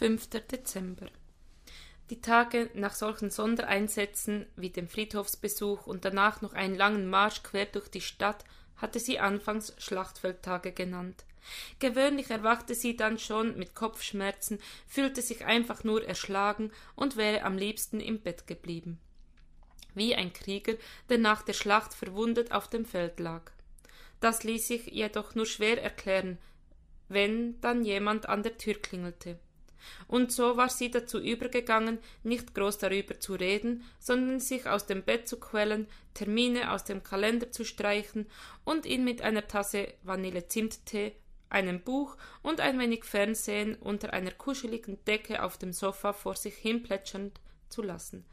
5. Dezember. Die Tage nach solchen Sondereinsätzen wie dem Friedhofsbesuch und danach noch einen langen Marsch quer durch die Stadt hatte sie anfangs Schlachtfeldtage genannt. Gewöhnlich erwachte sie dann schon mit Kopfschmerzen, fühlte sich einfach nur erschlagen und wäre am liebsten im Bett geblieben. Wie ein Krieger, der nach der Schlacht verwundet auf dem Feld lag. Das ließ sich jedoch nur schwer erklären, wenn dann jemand an der Tür klingelte. Und so war sie dazu übergegangen, nicht groß darüber zu reden, sondern sich aus dem Bett zu quälen, Termine aus dem Kalender zu streichen und ihn mit einer Tasse Vanille-Zimttee, einem Buch und ein wenig Fernsehen unter einer kuscheligen Decke auf dem Sofa vor sich hin plätschern zu lassen.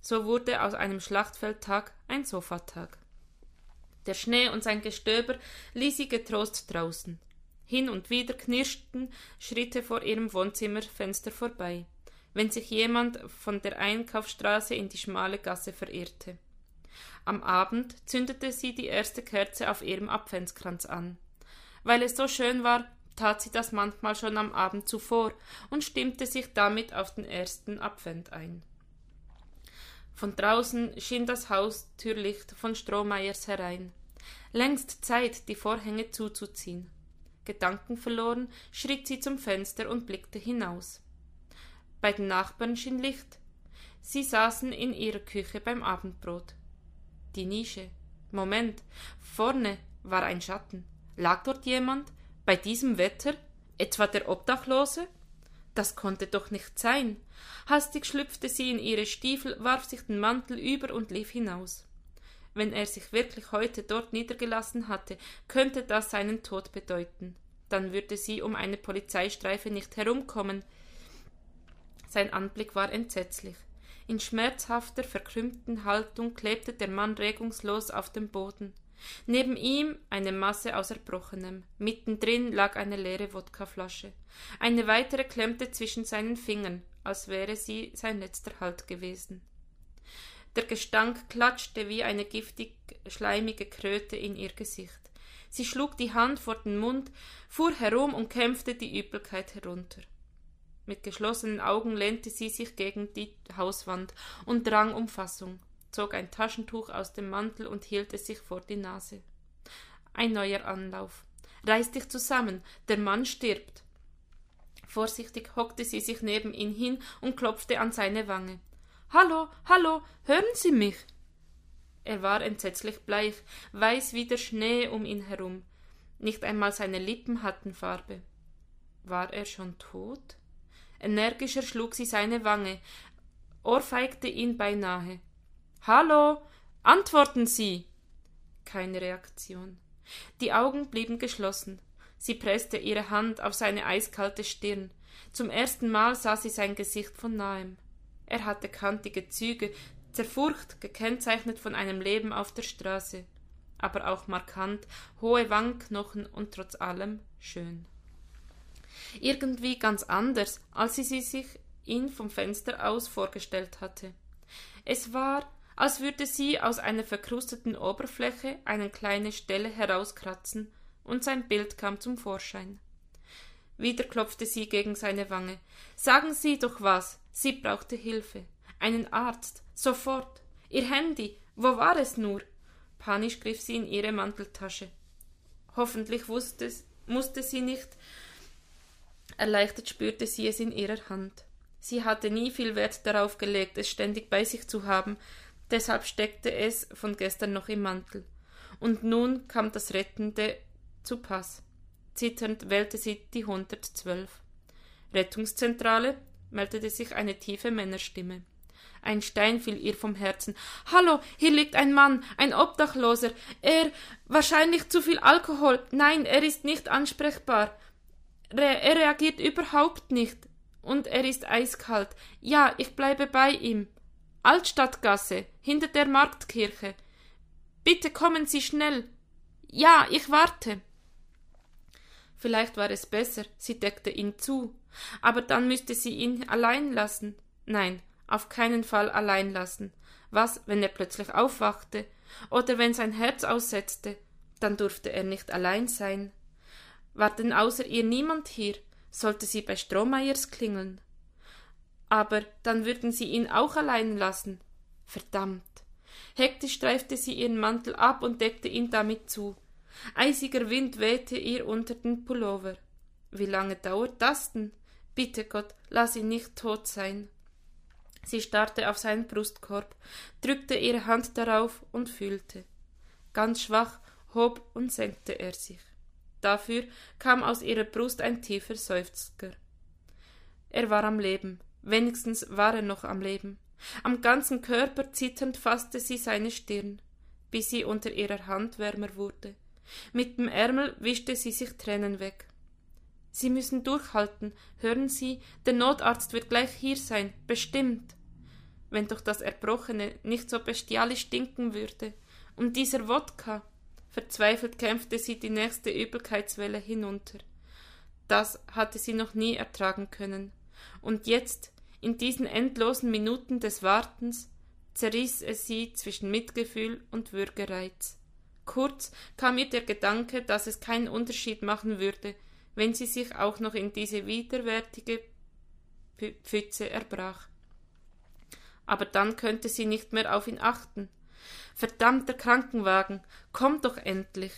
So wurde aus einem Schlachtfeldtag ein Sofatag. Der Schnee und sein Gestöber ließ sie getrost draußen. Hin und wieder knirschten Schritte vor ihrem Wohnzimmerfenster vorbei, wenn sich jemand von der Einkaufsstraße in die schmale Gasse verirrte. Am Abend zündete sie die erste Kerze auf ihrem Adventskranz an. Weil es so schön war, tat sie das manchmal schon am Abend zuvor und stimmte sich damit auf den ersten Advent ein. Von draußen schien das Haustürlicht von Strohmeiers herein. Längst Zeit, die Vorhänge zuzuziehen. Gedankenverloren schritt sie zum Fenster und blickte hinaus. Bei den Nachbarn schien Licht. Sie saßen in ihrer Küche beim Abendbrot. Die Nische. Moment. Vorne war ein Schatten. Lag dort jemand? Bei diesem Wetter? Etwa der Obdachlose? Das konnte doch nicht sein. Hastig schlüpfte sie in ihre Stiefel, warf sich den Mantel über und lief hinaus. Wenn er sich wirklich heute dort niedergelassen hatte, könnte das seinen Tod bedeuten. Dann würde sie um eine Polizeistreife nicht herumkommen. Sein Anblick war entsetzlich. In schmerzhafter, verkrümmten Haltung klebte der Mann regungslos auf dem Boden. Neben ihm eine Masse aus Erbrochenem. Mittendrin lag eine leere Wodkaflasche. Eine weitere klemmte zwischen seinen Fingern, als wäre sie sein letzter Halt gewesen. Der Gestank klatschte wie eine giftig schleimige Kröte in ihr Gesicht. Sie schlug die Hand vor den Mund, fuhr herum und kämpfte die Übelkeit herunter. Mit geschlossenen Augen lehnte sie sich gegen die Hauswand und drang um Fassung, zog ein Taschentuch aus dem Mantel und hielt es sich vor die Nase. Ein neuer Anlauf. Reiß dich zusammen, der Mann stirbt. Vorsichtig hockte sie sich neben ihn hin und klopfte an seine Wange. Hallo, hallo, hören Sie mich? Er war entsetzlich bleich, weiß wie der Schnee um ihn herum. Nicht einmal seine Lippen hatten Farbe. War er schon tot? Energischer schlug sie seine Wange, ohrfeigte ihn beinahe. Hallo, antworten Sie! Keine Reaktion. Die Augen blieben geschlossen. Sie presste ihre Hand auf seine eiskalte Stirn. Zum ersten Mal sah sie sein Gesicht von nahem. Er hatte kantige Züge, zerfurcht, gekennzeichnet von einem Leben auf der Straße, aber auch markant, hohe Wangenknochen und trotz allem schön. Irgendwie ganz anders, als sie sich ihn vom Fenster aus vorgestellt hatte. Es war, als würde sie aus einer verkrusteten Oberfläche eine kleine Stelle herauskratzen, und sein Bild kam zum Vorschein. Wieder klopfte sie gegen seine Wange. Sagen Sie doch was. Sie brauchte Hilfe. Einen Arzt. Sofort. Ihr Handy. Wo war es nur? Panisch griff sie in ihre Manteltasche. Hoffentlich wusste, musste sie nicht. Erleichtert spürte sie es in ihrer Hand. Sie hatte nie viel Wert darauf gelegt, es ständig bei sich zu haben, deshalb steckte es von gestern noch im Mantel. Und nun kam das Rettende zu Pass. Zitternd wählte sie die 112. Rettungszentrale, meldete sich eine tiefe Männerstimme. Ein Stein fiel ihr vom Herzen. Hallo, hier liegt ein Mann, ein Obdachloser. Er wahrscheinlich zu viel Alkohol. Nein, er ist nicht ansprechbar. Re er reagiert überhaupt nicht. Und er ist eiskalt. Ja, ich bleibe bei ihm. Altstadtgasse, hinter der Marktkirche. Bitte kommen Sie schnell. Ja, ich warte. Vielleicht war es besser, sie deckte ihn zu, aber dann müsste sie ihn allein lassen. Nein, auf keinen Fall allein lassen. Was, wenn er plötzlich aufwachte, oder wenn sein Herz aussetzte, dann durfte er nicht allein sein. War denn außer ihr niemand hier? Sollte sie bei Strohmeiers klingeln? Aber dann würden sie ihn auch allein lassen. Verdammt. Hektisch streifte sie ihren Mantel ab und deckte ihn damit zu. Eisiger Wind wehte ihr unter den Pullover. Wie lange dauert das denn? Bitte Gott, lass ihn nicht tot sein. Sie starrte auf seinen Brustkorb, drückte ihre Hand darauf und fühlte. Ganz schwach hob und senkte er sich. Dafür kam aus ihrer Brust ein tiefer Seufzer. Er war am Leben, wenigstens war er noch am Leben. Am ganzen Körper zitternd fasste sie seine Stirn, bis sie unter ihrer Hand wärmer wurde. Mit dem Ärmel wischte sie sich Tränen weg. Sie müssen durchhalten. Hören Sie, der Notarzt wird gleich hier sein, bestimmt. Wenn doch das Erbrochene nicht so bestialisch stinken würde. Und dieser Wodka. Verzweifelt kämpfte sie die nächste Übelkeitswelle hinunter. Das hatte sie noch nie ertragen können. Und jetzt, in diesen endlosen Minuten des Wartens, zerriss es sie zwischen Mitgefühl und Würgereiz. Kurz kam ihr der Gedanke, dass es keinen Unterschied machen würde, wenn sie sich auch noch in diese widerwärtige Pfütze erbrach. Aber dann könnte sie nicht mehr auf ihn achten. Verdammter Krankenwagen, komm doch endlich.